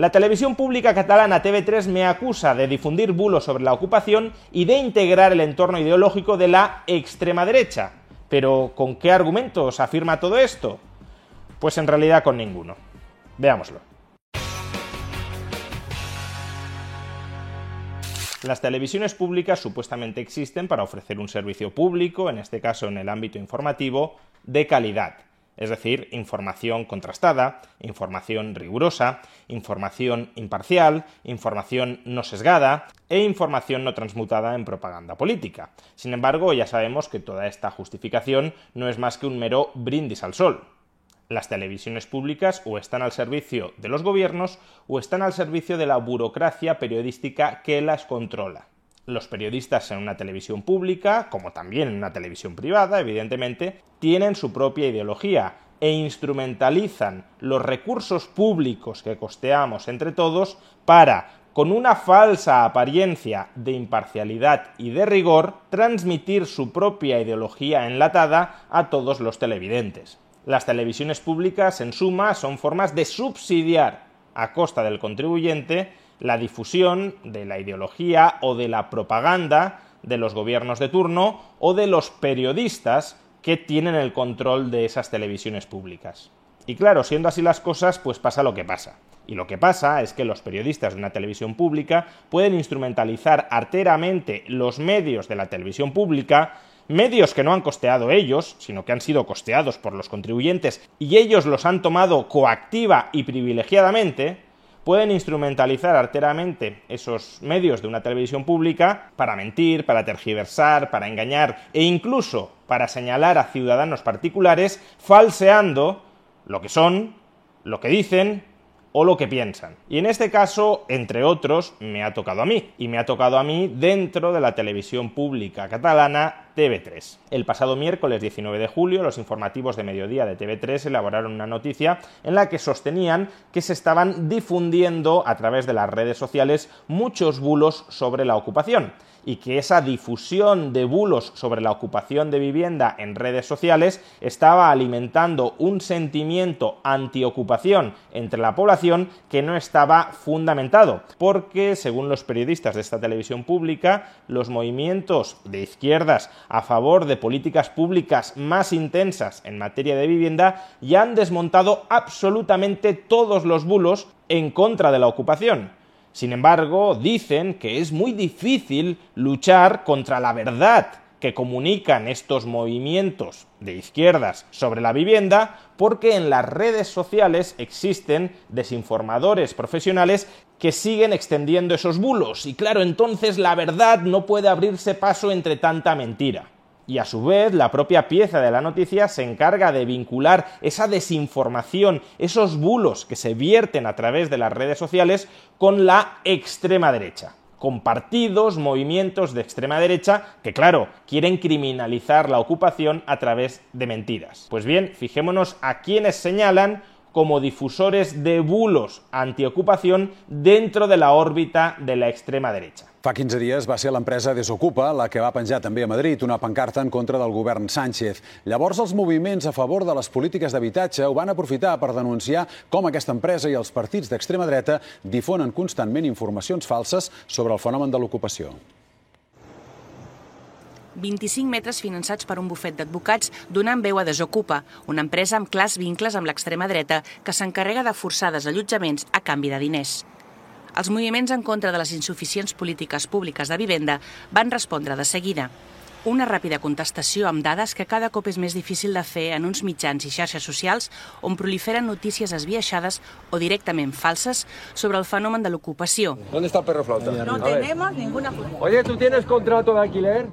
La televisión pública catalana TV3 me acusa de difundir bulos sobre la ocupación y de integrar el entorno ideológico de la extrema derecha. Pero, ¿con qué argumentos afirma todo esto? Pues en realidad con ninguno. Veámoslo. Las televisiones públicas supuestamente existen para ofrecer un servicio público, en este caso en el ámbito informativo, de calidad es decir, información contrastada, información rigurosa, información imparcial, información no sesgada e información no transmutada en propaganda política. Sin embargo, ya sabemos que toda esta justificación no es más que un mero brindis al sol. Las televisiones públicas o están al servicio de los gobiernos o están al servicio de la burocracia periodística que las controla los periodistas en una televisión pública, como también en una televisión privada, evidentemente, tienen su propia ideología e instrumentalizan los recursos públicos que costeamos entre todos para, con una falsa apariencia de imparcialidad y de rigor, transmitir su propia ideología enlatada a todos los televidentes. Las televisiones públicas, en suma, son formas de subsidiar a costa del contribuyente la difusión de la ideología o de la propaganda de los gobiernos de turno o de los periodistas que tienen el control de esas televisiones públicas. Y claro, siendo así las cosas, pues pasa lo que pasa. Y lo que pasa es que los periodistas de una televisión pública pueden instrumentalizar arteramente los medios de la televisión pública, medios que no han costeado ellos, sino que han sido costeados por los contribuyentes y ellos los han tomado coactiva y privilegiadamente, pueden instrumentalizar arteramente esos medios de una televisión pública para mentir, para tergiversar, para engañar e incluso para señalar a ciudadanos particulares falseando lo que son, lo que dicen o lo que piensan. Y en este caso, entre otros, me ha tocado a mí, y me ha tocado a mí dentro de la televisión pública catalana TV3. El pasado miércoles 19 de julio, los informativos de mediodía de TV3 elaboraron una noticia en la que sostenían que se estaban difundiendo a través de las redes sociales muchos bulos sobre la ocupación y que esa difusión de bulos sobre la ocupación de vivienda en redes sociales estaba alimentando un sentimiento antiocupación entre la población que no estaba fundamentado, porque según los periodistas de esta televisión pública, los movimientos de izquierdas a favor de políticas públicas más intensas en materia de vivienda ya han desmontado absolutamente todos los bulos en contra de la ocupación sin embargo, dicen que es muy difícil luchar contra la verdad que comunican estos movimientos de izquierdas sobre la vivienda porque en las redes sociales existen desinformadores profesionales que siguen extendiendo esos bulos. Y claro, entonces la verdad no puede abrirse paso entre tanta mentira y a su vez la propia pieza de la noticia se encarga de vincular esa desinformación, esos bulos que se vierten a través de las redes sociales con la extrema derecha con partidos, movimientos de extrema derecha que, claro, quieren criminalizar la ocupación a través de mentiras. Pues bien, fijémonos a quienes señalan como difusores de bulos antiocupación dentro de la órbita de la extrema derecha. Fa 15 dies va ser l'empresa Desocupa la que va penjar també a Madrid una pancarta en contra del govern Sánchez. Llavors els moviments a favor de les polítiques d'habitatge ho van aprofitar per denunciar com aquesta empresa i els partits d'extrema dreta difonen constantment informacions falses sobre el fenomen de l'ocupació. 25 metres finançats per un bufet d'advocats donant veu a Desocupa, una empresa amb clars vincles amb l'extrema dreta que s'encarrega de forçar desallotjaments a canvi de diners. Els moviments en contra de les insuficients polítiques públiques de vivenda van respondre de seguida. Una ràpida contestació amb dades que cada cop és més difícil de fer en uns mitjans i xarxes socials on proliferen notícies esbiaixades o directament falses sobre el fenomen de l'ocupació. ¿Dónde está el perro flauta? No tenemos ninguna Oye, ¿tú tienes contrato de alquiler?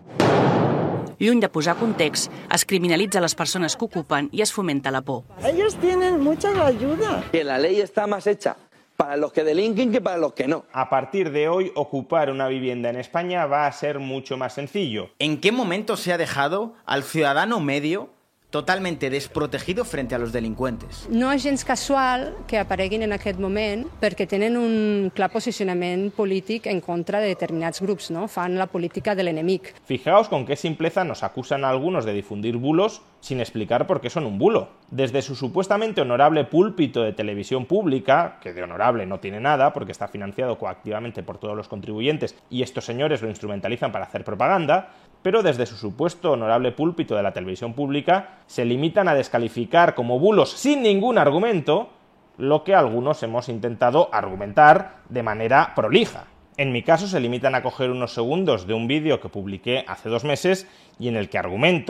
Lluny de posar context, es criminalitza les persones que ocupen i es fomenta la por. Ellos tienen mucha ayuda. Que la ley está más hecha para los que delinquen que para los que no. A partir de hoy, ocupar una vivienda en España va a ser mucho más sencillo. ¿En qué momento se ha dejado al ciudadano medio totalmente desprotegido frente a los delincuentes. No és gens casual que apareguin en aquest moment perquè tenen un clar posicionament polític en contra de determinats grups, no? fan la política de l'enemic. Fijaos con qué simpleza nos acusan a algunos de difundir bulos sin explicar por qué son un bulo. Desde su supuestamente honorable púlpito de televisión pública, que de honorable no tiene nada porque está financiado coactivamente por todos los contribuyentes y estos señores lo instrumentalizan para hacer propaganda, pero desde su supuesto honorable púlpito de la televisión pública se limitan a descalificar como bulos sin ningún argumento lo que algunos hemos intentado argumentar de manera prolija. En mi caso se limitan a coger unos segundos de un vídeo que publiqué hace dos meses y en el que argumento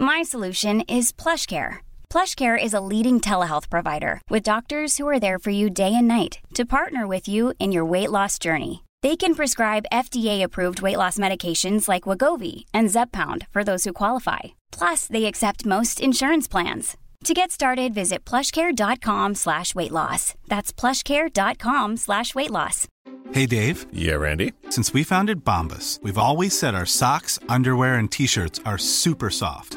My solution is PlushCare. PlushCare is a leading telehealth provider with doctors who are there for you day and night to partner with you in your weight loss journey. They can prescribe FDA-approved weight loss medications like Wagovi and Zepbound for those who qualify. Plus, they accept most insurance plans. To get started, visit plushcare.com slash weight loss. That's plushcare.com slash weight loss. Hey, Dave. Yeah, Randy. Since we founded Bombus, we've always said our socks, underwear, and T-shirts are super soft.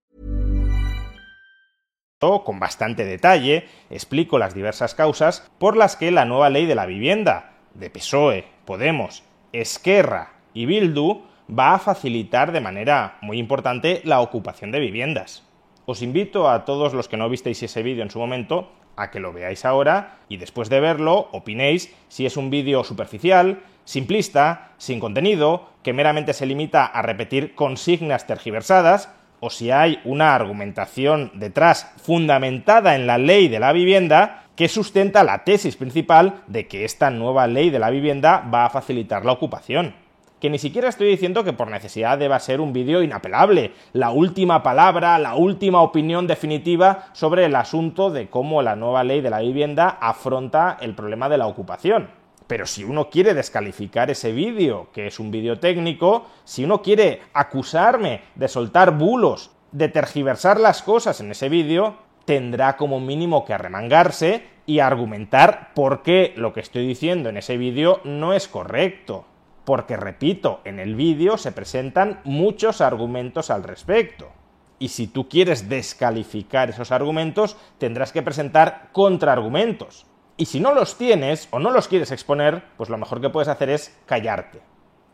Con bastante detalle explico las diversas causas por las que la nueva ley de la vivienda de PSOE, Podemos, Esquerra y Bildu va a facilitar de manera muy importante la ocupación de viviendas. Os invito a todos los que no visteis ese vídeo en su momento a que lo veáis ahora y después de verlo opinéis si es un vídeo superficial, simplista, sin contenido, que meramente se limita a repetir consignas tergiversadas, o si hay una argumentación detrás fundamentada en la ley de la vivienda que sustenta la tesis principal de que esta nueva ley de la vivienda va a facilitar la ocupación. Que ni siquiera estoy diciendo que por necesidad deba ser un vídeo inapelable, la última palabra, la última opinión definitiva sobre el asunto de cómo la nueva ley de la vivienda afronta el problema de la ocupación. Pero si uno quiere descalificar ese vídeo, que es un vídeo técnico, si uno quiere acusarme de soltar bulos, de tergiversar las cosas en ese vídeo, tendrá como mínimo que arremangarse y argumentar por qué lo que estoy diciendo en ese vídeo no es correcto. Porque, repito, en el vídeo se presentan muchos argumentos al respecto. Y si tú quieres descalificar esos argumentos, tendrás que presentar contraargumentos. Y si no los tienes o no los quieres exponer, pues lo mejor que puedes hacer es callarte.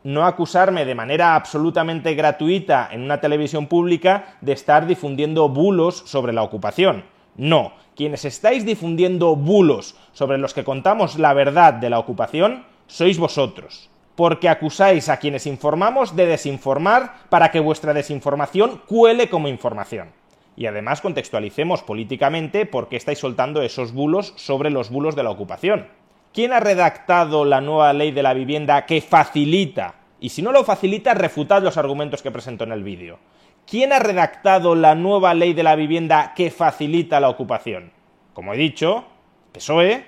No acusarme de manera absolutamente gratuita en una televisión pública de estar difundiendo bulos sobre la ocupación. No, quienes estáis difundiendo bulos sobre los que contamos la verdad de la ocupación sois vosotros, porque acusáis a quienes informamos de desinformar para que vuestra desinformación cuele como información y además contextualicemos políticamente por qué estáis soltando esos bulos sobre los bulos de la ocupación. ¿Quién ha redactado la nueva ley de la vivienda que facilita? Y si no lo facilita, refutad los argumentos que presento en el vídeo. ¿Quién ha redactado la nueva ley de la vivienda que facilita la ocupación? Como he dicho, PSOE,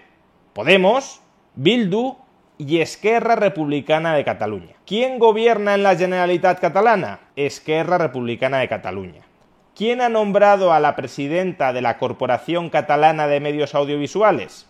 Podemos, Bildu y Esquerra Republicana de Cataluña. ¿Quién gobierna en la Generalitat catalana? Esquerra Republicana de Cataluña. ¿Quién ha nombrado a la presidenta de la Corporación Catalana de Medios Audiovisuales?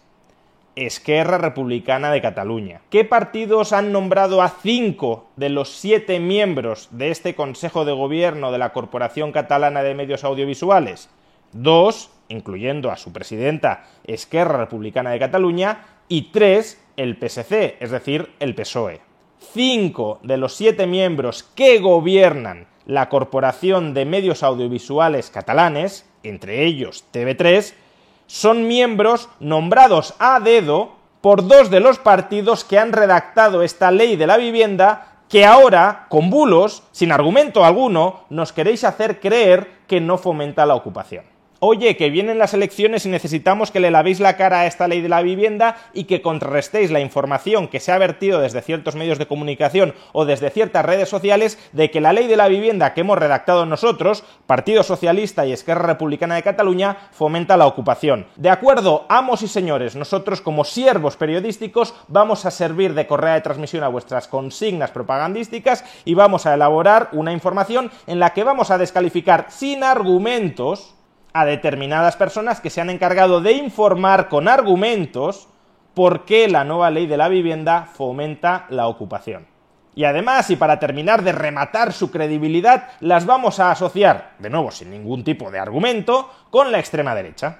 Esquerra Republicana de Cataluña. ¿Qué partidos han nombrado a cinco de los siete miembros de este Consejo de Gobierno de la Corporación Catalana de Medios Audiovisuales? Dos, incluyendo a su presidenta Esquerra Republicana de Cataluña, y tres, el PSC, es decir, el PSOE. Cinco de los siete miembros que gobiernan la Corporación de Medios Audiovisuales Catalanes, entre ellos TV3, son miembros nombrados a dedo por dos de los partidos que han redactado esta ley de la vivienda que ahora, con bulos, sin argumento alguno, nos queréis hacer creer que no fomenta la ocupación oye, que vienen las elecciones y necesitamos que le lavéis la cara a esta ley de la vivienda y que contrarrestéis la información que se ha vertido desde ciertos medios de comunicación o desde ciertas redes sociales de que la ley de la vivienda que hemos redactado nosotros, Partido Socialista y Esquerra Republicana de Cataluña, fomenta la ocupación. De acuerdo, amos y señores, nosotros como siervos periodísticos vamos a servir de correa de transmisión a vuestras consignas propagandísticas y vamos a elaborar una información en la que vamos a descalificar sin argumentos a determinadas personas que se han encargado de informar con argumentos por qué la nueva ley de la vivienda fomenta la ocupación. Y además, y para terminar de rematar su credibilidad, las vamos a asociar, de nuevo sin ningún tipo de argumento, con la extrema derecha.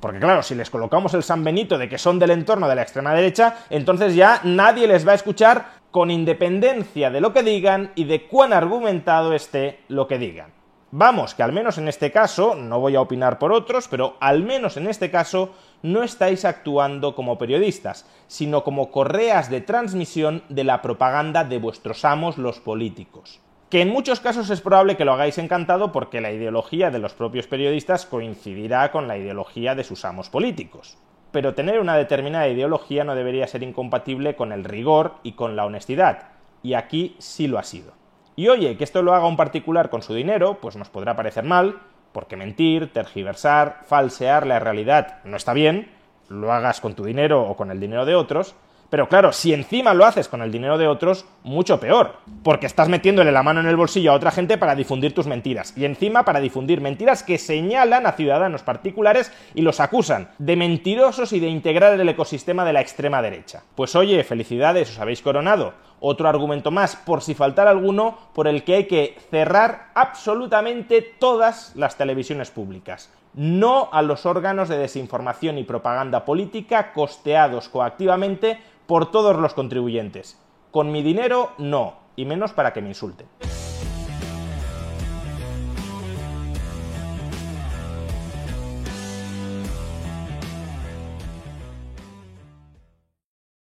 Porque claro, si les colocamos el San Benito de que son del entorno de la extrema derecha, entonces ya nadie les va a escuchar con independencia de lo que digan y de cuán argumentado esté lo que digan. Vamos, que al menos en este caso, no voy a opinar por otros, pero al menos en este caso no estáis actuando como periodistas, sino como correas de transmisión de la propaganda de vuestros amos los políticos. Que en muchos casos es probable que lo hagáis encantado porque la ideología de los propios periodistas coincidirá con la ideología de sus amos políticos. Pero tener una determinada ideología no debería ser incompatible con el rigor y con la honestidad, y aquí sí lo ha sido. Y oye, que esto lo haga un particular con su dinero, pues nos podrá parecer mal, porque mentir, tergiversar, falsear la realidad no está bien, lo hagas con tu dinero o con el dinero de otros, pero claro, si encima lo haces con el dinero de otros, mucho peor, porque estás metiéndole la mano en el bolsillo a otra gente para difundir tus mentiras, y encima para difundir mentiras que señalan a ciudadanos particulares y los acusan de mentirosos y de integrar el ecosistema de la extrema derecha. Pues oye, felicidades, os habéis coronado. Otro argumento más, por si faltara alguno, por el que hay que cerrar absolutamente todas las televisiones públicas no a los órganos de desinformación y propaganda política costeados coactivamente por todos los contribuyentes. Con mi dinero, no, y menos para que me insulten.